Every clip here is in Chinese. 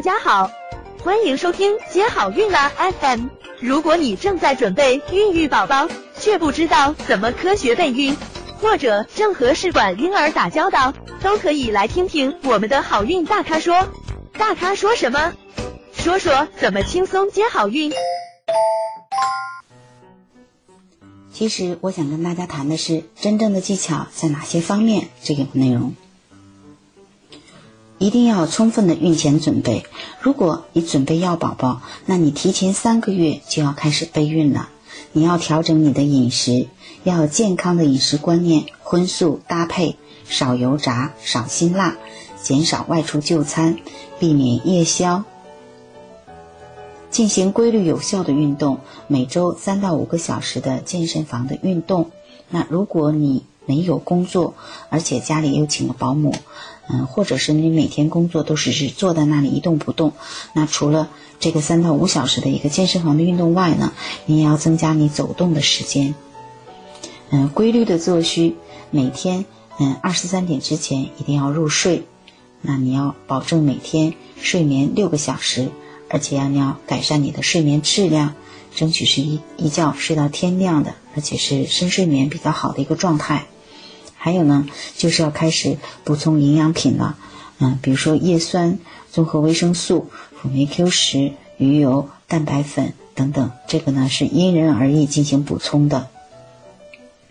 大家好，欢迎收听接好运啦 FM。如果你正在准备孕育宝宝，却不知道怎么科学备孕，或者正和试管婴儿打交道，都可以来听听我们的好运大咖说。大咖说什么？说说怎么轻松接好运。其实我想跟大家谈的是真正的技巧在哪些方面这个内容。一定要充分的孕前准备。如果你准备要宝宝，那你提前三个月就要开始备孕了。你要调整你的饮食，要健康的饮食观念，荤素搭配，少油炸，少辛辣，减少外出就餐，避免夜宵。进行规律有效的运动，每周三到五个小时的健身房的运动。那如果你没有工作，而且家里又请了保姆，嗯，或者是你每天工作都是是坐在那里一动不动，那除了这个三到五小时的一个健身房的运动外呢，你也要增加你走动的时间。嗯，规律的作息，每天嗯二十三点之前一定要入睡。那你要保证每天睡眠六个小时。而且呀，你要改善你的睡眠质量，争取是一一觉睡到天亮的，而且是深睡眠比较好的一个状态。还有呢，就是要开始补充营养品了，嗯，比如说叶酸、综合维生素、辅酶 Q 十、鱼油、蛋白粉等等，这个呢是因人而异进行补充的。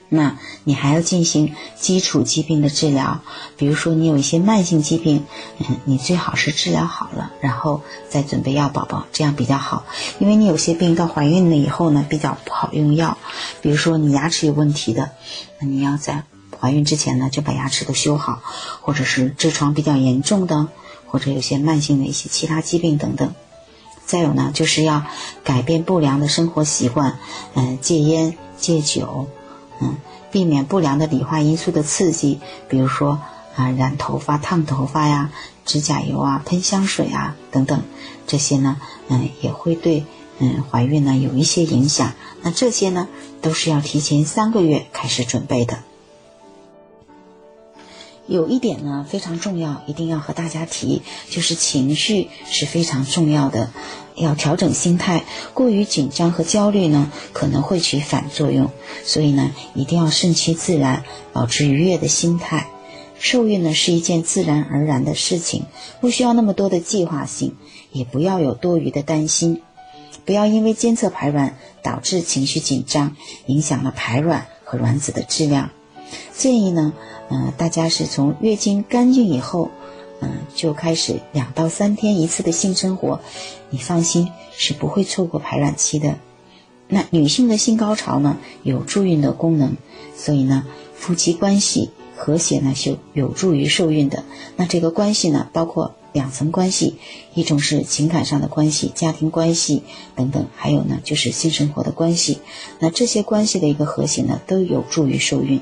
那你还要进行基础疾病的治疗，比如说你有一些慢性疾病，嗯，你最好是治疗好了，然后再准备要宝宝，这样比较好。因为你有些病到怀孕了以后呢，比较不好用药，比如说你牙齿有问题的，那你要在怀孕之前呢就把牙齿都修好，或者是痔疮比较严重的，或者有些慢性的一些其他疾病等等。再有呢，就是要改变不良的生活习惯，嗯，戒烟戒酒。嗯，避免不良的理化因素的刺激，比如说啊染头发、烫头发呀、指甲油啊、喷香水啊等等，这些呢，嗯也会对嗯怀孕呢有一些影响。那这些呢都是要提前三个月开始准备的。有一点呢非常重要，一定要和大家提，就是情绪是非常重要的，要调整心态。过于紧张和焦虑呢，可能会起反作用，所以呢，一定要顺其自然，保持愉悦的心态。受孕呢是一件自然而然的事情，不需要那么多的计划性，也不要有多余的担心，不要因为监测排卵导致情绪紧张，影响了排卵和卵子的质量。建议呢。嗯，大家是从月经干净以后，嗯，就开始两到三天一次的性生活，你放心是不会错过排卵期的。那女性的性高潮呢，有助孕的功能，所以呢，夫妻关系和谐呢，就有助于受孕的。那这个关系呢，包括两层关系，一种是情感上的关系、家庭关系等等，还有呢，就是性生活的关系。那这些关系的一个和谐呢，都有助于受孕。